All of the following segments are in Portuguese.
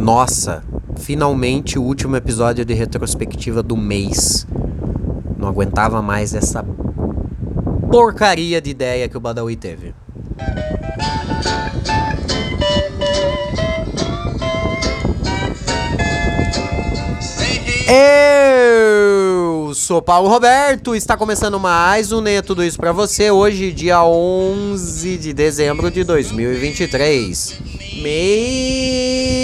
Nossa, finalmente o último episódio de retrospectiva do mês. Não aguentava mais essa porcaria de ideia que o Badawi teve. Eu sou Paulo Roberto, está começando mais um Neia Tudo Isso pra você, hoje dia 11 de dezembro de 2023. Me...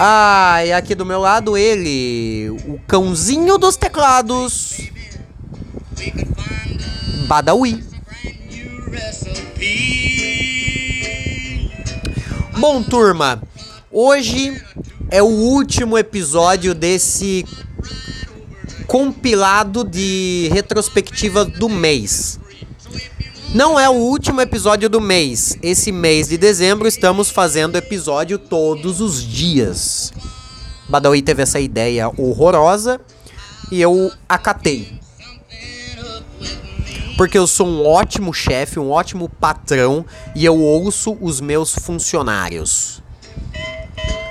Ah, e aqui do meu lado ele, o cãozinho dos teclados, Badawi. Bom, turma, hoje é o último episódio desse compilado de retrospectiva do mês. Não é o último episódio do mês. Esse mês de dezembro estamos fazendo episódio todos os dias. Badawi teve essa ideia horrorosa e eu acatei. Porque eu sou um ótimo chefe, um ótimo patrão e eu ouço os meus funcionários.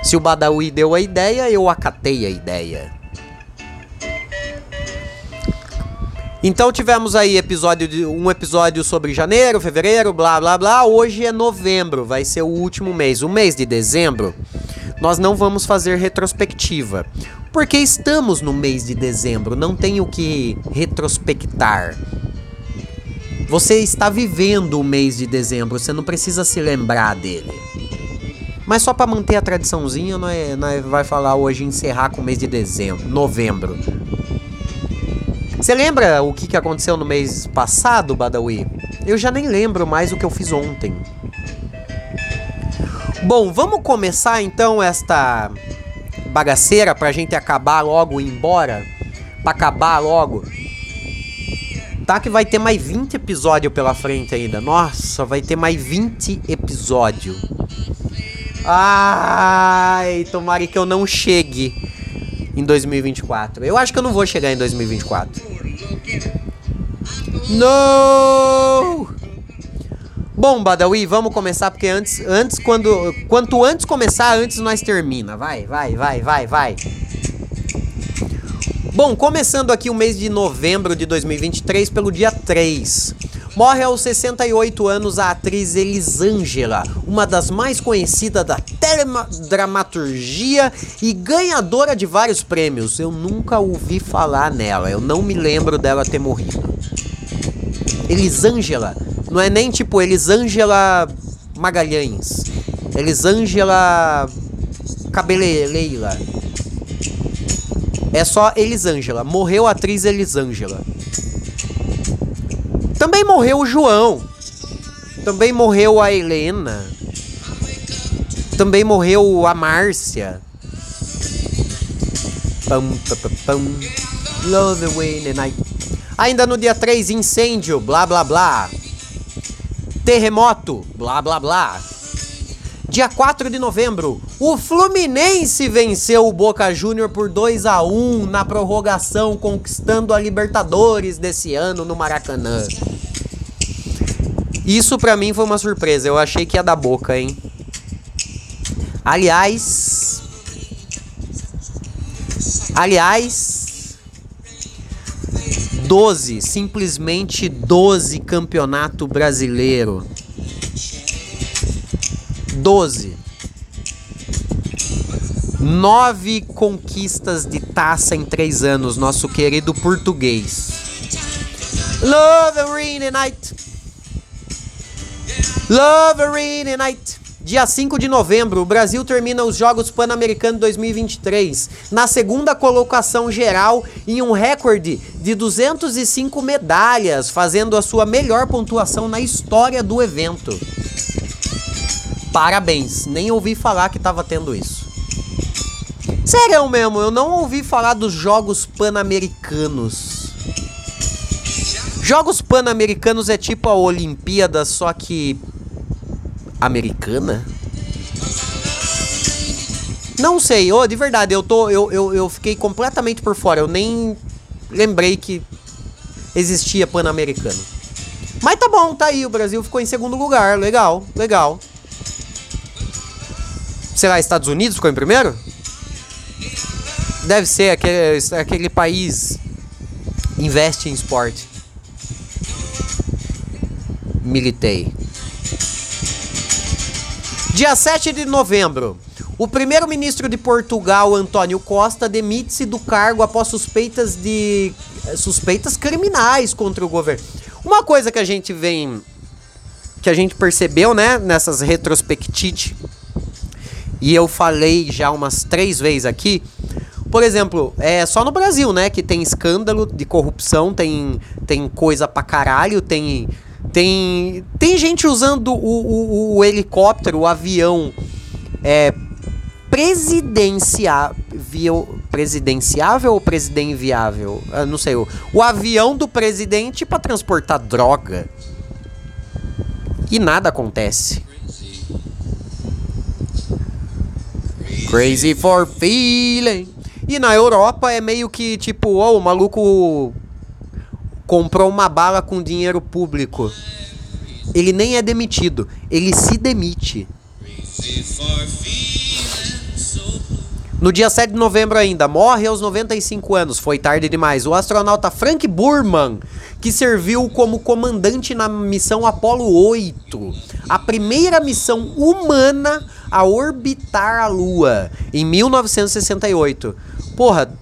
Se o Badawi deu a ideia, eu acatei a ideia. Então tivemos aí episódio de, um episódio sobre janeiro, fevereiro, blá blá blá. Hoje é novembro, vai ser o último mês. O mês de dezembro, nós não vamos fazer retrospectiva. Porque estamos no mês de dezembro, não tem o que retrospectar. Você está vivendo o mês de dezembro, você não precisa se lembrar dele. Mas só para manter a tradiçãozinha, nós, nós vai falar hoje encerrar com o mês de dezembro, novembro. Você lembra o que, que aconteceu no mês passado, Badawi? Eu já nem lembro mais o que eu fiz ontem. Bom, vamos começar então esta bagaceira pra gente acabar logo e ir embora? Pra acabar logo. Tá que vai ter mais 20 episódios pela frente ainda. Nossa, vai ter mais 20 episódios. Ai, tomara que eu não chegue em 2024. Eu acho que eu não vou chegar em 2024. Não! Bom, Badawi, vamos começar porque antes, antes quando, quanto antes começar, antes nós termina. Vai, vai, vai, vai, vai. Bom, começando aqui o mês de novembro de 2023 pelo dia 3. Morre aos 68 anos a atriz Elisângela, uma das mais conhecidas da teledramaturgia e ganhadora de vários prêmios. Eu nunca ouvi falar nela, eu não me lembro dela ter morrido. Elisângela, não é nem tipo Elisângela Magalhães, Elisângela Cabeleleila. É só Elisângela, morreu a atriz Elisângela. Também morreu o João. Também morreu a Helena. Também morreu a Márcia. Love the night. Ainda no dia 3, incêndio, blá blá blá. Terremoto, blá blá blá. Dia 4 de novembro, o Fluminense venceu o Boca Júnior por 2 a 1 na prorrogação, conquistando a Libertadores desse ano no Maracanã. Isso para mim foi uma surpresa. Eu achei que ia dar Boca, hein? Aliás, aliás, 12, simplesmente 12 campeonato brasileiro. 12. Nove conquistas de taça em três anos, nosso querido português. Love Arena Night. Love Arena Night. Dia 5 de novembro, o Brasil termina os Jogos Pan-Americanos 2023 na segunda colocação geral em um recorde de 205 medalhas, fazendo a sua melhor pontuação na história do evento. Parabéns, nem ouvi falar que tava tendo isso. Sério mesmo, eu não ouvi falar dos Jogos Pan-Americanos. Jogos Pan-Americanos é tipo a Olimpíada, só que. Americana? Não sei, oh, de verdade, eu tô. Eu, eu, eu fiquei completamente por fora. Eu nem lembrei que existia Pan-Americano. Mas tá bom, tá aí. O Brasil ficou em segundo lugar. Legal, legal. Sei lá, Estados Unidos ficou em primeiro? Deve ser aquele, aquele país investe em esporte. Militei. Dia 7 de novembro. O primeiro-ministro de Portugal, Antônio Costa, demite-se do cargo após suspeitas de suspeitas criminais contra o governo. Uma coisa que a gente vem que a gente percebeu, né, nessas retrospectivas, e eu falei já umas três vezes aqui, por exemplo, é só no Brasil, né, que tem escândalo de corrupção, tem, tem coisa pra caralho, tem tem tem gente usando o, o, o helicóptero, o avião é presidenciável, presidenciável ou presidenviável? Eu não sei, o, o avião do presidente para transportar droga. E nada acontece. Crazy for feeling. E na Europa é meio que tipo, oh, o maluco comprou uma bala com dinheiro público. Ele nem é demitido, ele se demite. No dia 7 de novembro ainda, morre aos 95 anos, foi tarde demais, o astronauta Frank Burman, que serviu como comandante na missão Apollo 8, a primeira missão humana a orbitar a Lua, em 1968. Porra,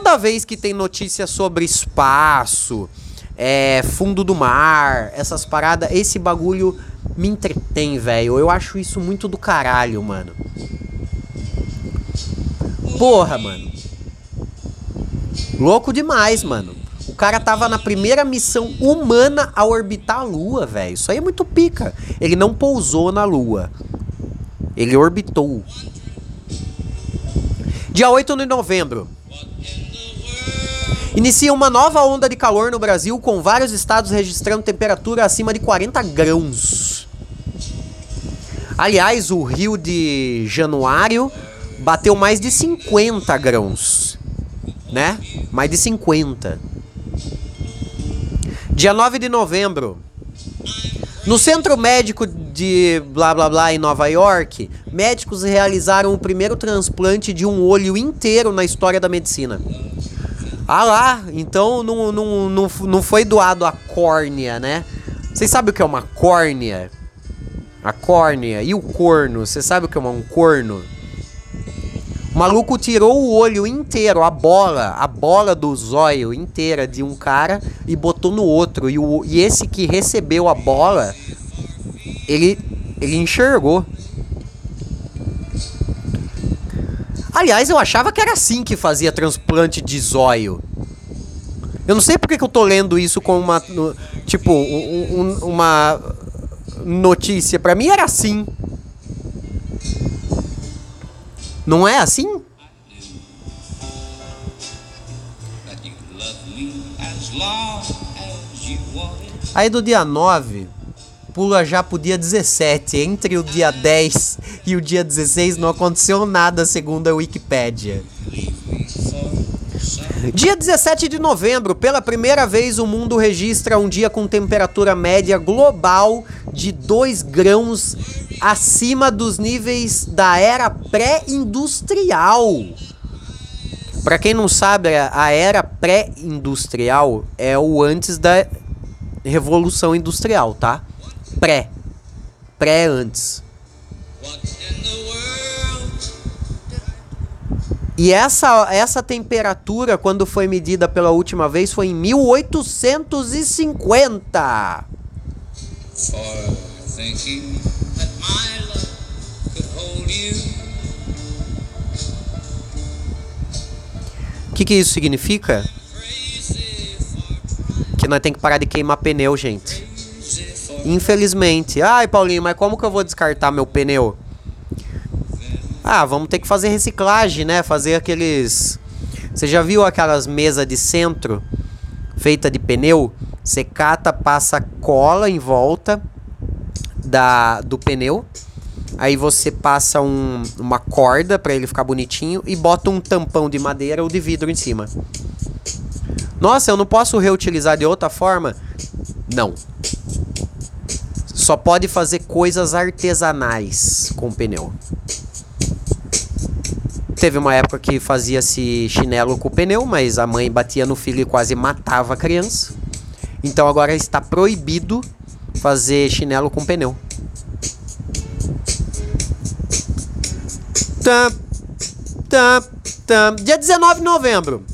toda vez que tem notícia sobre espaço, é, fundo do mar, essas paradas, esse bagulho me entretém, velho. Eu acho isso muito do caralho, mano. Porra, mano. Louco demais, mano. O cara tava na primeira missão humana a orbitar a Lua, velho. Isso aí é muito pica. Ele não pousou na Lua. Ele orbitou. Dia 8 de novembro. Inicia uma nova onda de calor no Brasil, com vários estados registrando temperatura acima de 40 graus. Aliás, o Rio de Januário bateu mais de 50 grãos, né? Mais de 50. Dia 9 de novembro. No centro médico de blá blá blá em Nova York, médicos realizaram o primeiro transplante de um olho inteiro na história da medicina. Ah lá, então não, não, não, não foi doado a córnea, né? Vocês sabem o que é uma córnea? A córnea e o corno, você sabe o que é um corno? O maluco tirou o olho inteiro, a bola, a bola do zóio inteira de um cara e botou no outro. E, o, e esse que recebeu a bola, ele, ele enxergou. Aliás, eu achava que era assim que fazia transplante de zóio. Eu não sei porque que eu tô lendo isso com uma. Tipo, um, um, uma notícia. Pra mim era assim. Não é assim? Aí do dia 9, pula já pro dia 17. Entre o dia 10 e o dia 16 não aconteceu nada, segundo a Wikipédia. Dia 17 de novembro, pela primeira vez o mundo registra um dia com temperatura média global de 2 grãos acima dos níveis da era pré-industrial. Para quem não sabe, a era pré-industrial é o antes da revolução industrial, tá? Pré. Pré antes. E essa, essa temperatura, quando foi medida pela última vez, foi em 1850. For thinking o que, que isso significa? Que nós tem que parar de queimar pneu, gente. Infelizmente. Ai, Paulinho, mas como que eu vou descartar meu pneu? Ah, vamos ter que fazer reciclagem, né? Fazer aqueles. Você já viu aquelas mesas de centro feita de pneu? Você cata, passa cola em volta da do pneu Aí você passa um, uma corda para ele ficar bonitinho e bota um tampão de madeira ou de vidro em cima. Nossa, eu não posso reutilizar de outra forma? Não. Só pode fazer coisas artesanais com pneu. Teve uma época que fazia-se chinelo com pneu, mas a mãe batia no filho e quase matava a criança. Então agora está proibido fazer chinelo com pneu. Tam, tam, tam. Dia 19 de novembro.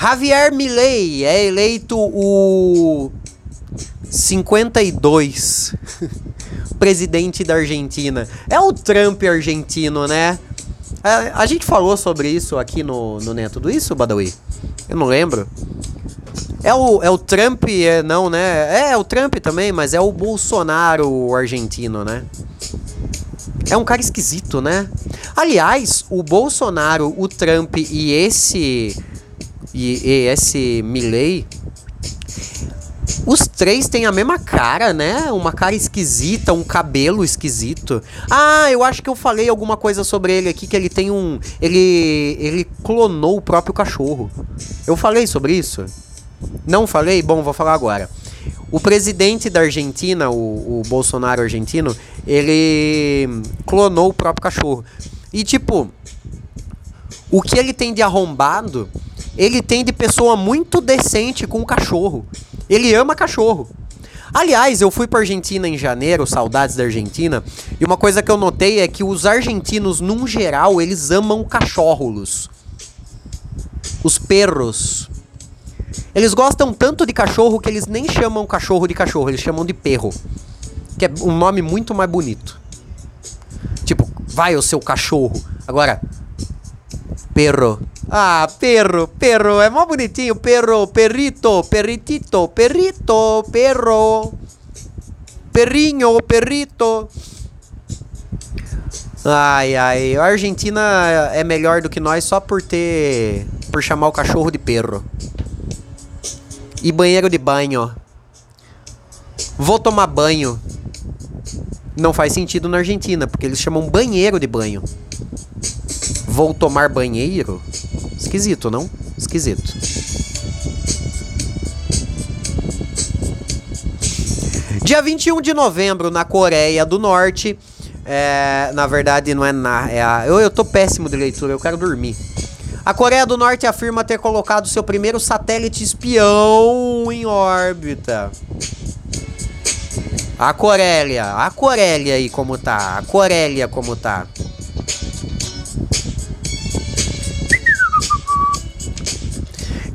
Javier Milei é eleito o 52 presidente da Argentina. É o Trump argentino, né? A, é, a gente falou sobre isso aqui no, no Neto do Isso, Badawi? Eu não lembro. É o, é o Trump, é, não, né? É, é o Trump também, mas é o Bolsonaro argentino, né? É um cara esquisito, né? Aliás, o Bolsonaro, o Trump e esse. E, e esse Milley. Os três têm a mesma cara, né? Uma cara esquisita, um cabelo esquisito. Ah, eu acho que eu falei alguma coisa sobre ele aqui, que ele tem um. Ele. Ele clonou o próprio cachorro. Eu falei sobre isso? Não falei? Bom, vou falar agora. O presidente da Argentina, o, o Bolsonaro argentino, ele clonou o próprio cachorro. E tipo, o que ele tem de arrombado, ele tem de pessoa muito decente com o cachorro. Ele ama cachorro. Aliás, eu fui para Argentina em janeiro, saudades da Argentina, e uma coisa que eu notei é que os argentinos, num geral, eles amam cachorros. Os perros. Eles gostam tanto de cachorro que eles nem chamam cachorro de cachorro, eles chamam de perro. Que é um nome muito mais bonito. Tipo, vai o seu cachorro. Agora, perro. Ah, perro, perro, é mó bonitinho. Perro, perrito, perritito, perrito, perro. Perrinho, perrito. Ai, ai, a Argentina é melhor do que nós só por ter. por chamar o cachorro de perro. E banheiro de banho. Vou tomar banho. Não faz sentido na Argentina, porque eles chamam banheiro de banho. Vou tomar banheiro? Esquisito, não? Esquisito. Dia 21 de novembro, na Coreia do Norte. É, na verdade, não é na. É a, eu, eu tô péssimo de leitura, eu quero dormir. A Coreia do Norte afirma ter colocado seu primeiro satélite espião em órbita. A Corélia, a Corélia aí como tá, a Corélia como tá.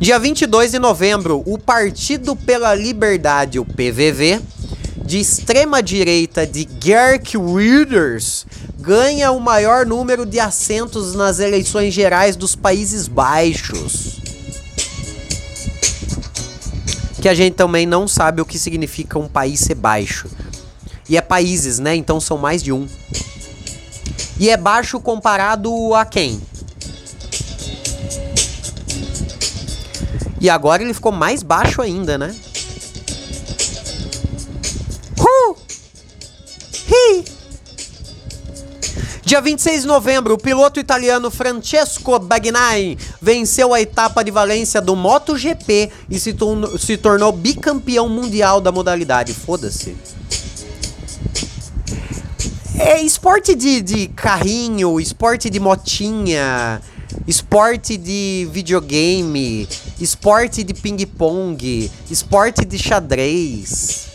Dia 22 de novembro, o Partido pela Liberdade, o PVV, de extrema direita de Geert Wilders, ganha o maior número de assentos nas eleições gerais dos Países Baixos. Que a gente também não sabe o que significa um país ser baixo. E é países, né? Então são mais de um. E é baixo comparado a quem? E agora ele ficou mais baixo ainda, né? Uh! Hi! Dia 26 de novembro, o piloto italiano Francesco Bagnaia venceu a etapa de Valência do MotoGP e se, se tornou bicampeão mundial da modalidade. Foda-se. É esporte de, de carrinho, esporte de motinha, esporte de videogame, esporte de ping-pong, esporte de xadrez.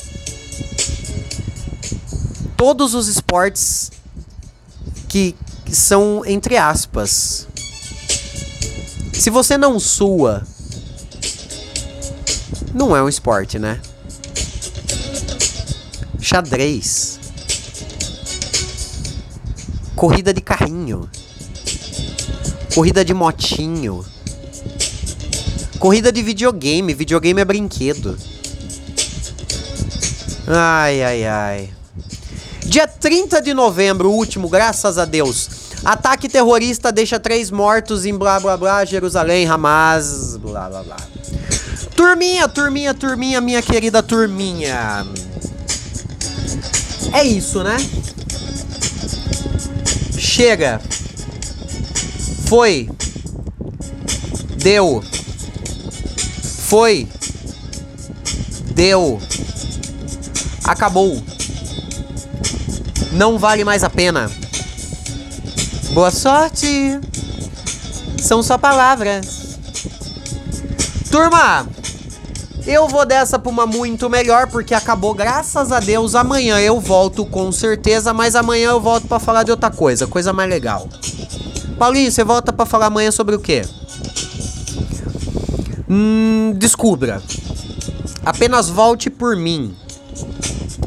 Todos os esportes que, são entre aspas. Se você não sua, não é um esporte, né? Xadrez. Corrida de carrinho. Corrida de motinho. Corrida de videogame. Videogame é brinquedo. Ai, ai, ai. Dia 30 de novembro, último, graças a Deus. Ataque terrorista deixa três mortos em blá blá blá, Jerusalém, Hamas, blá blá blá. Turminha, turminha, turminha, minha querida turminha. É isso, né? Chega. Foi. Deu. Foi. Deu. Acabou. Não vale mais a pena. Boa sorte. São só palavras. Turma, eu vou dessa pra uma muito melhor, porque acabou, graças a Deus. Amanhã eu volto com certeza, mas amanhã eu volto para falar de outra coisa, coisa mais legal. Paulinho, você volta para falar amanhã sobre o quê? Hum, descubra. Apenas volte por mim.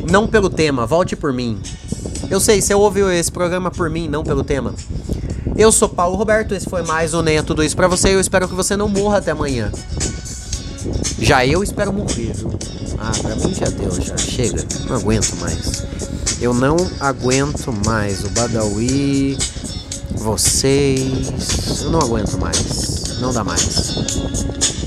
Não pelo tema, volte por mim. Eu sei, você ouviu esse programa por mim, não pelo tema. Eu sou Paulo Roberto, esse foi mais um Nem Tudo Isso pra você. Eu espero que você não morra até amanhã. Já eu espero morrer, viu? Ah, pra mim já deu, já. Chega, não aguento mais. Eu não aguento mais. O Badawi, vocês. Eu não aguento mais. Não dá mais.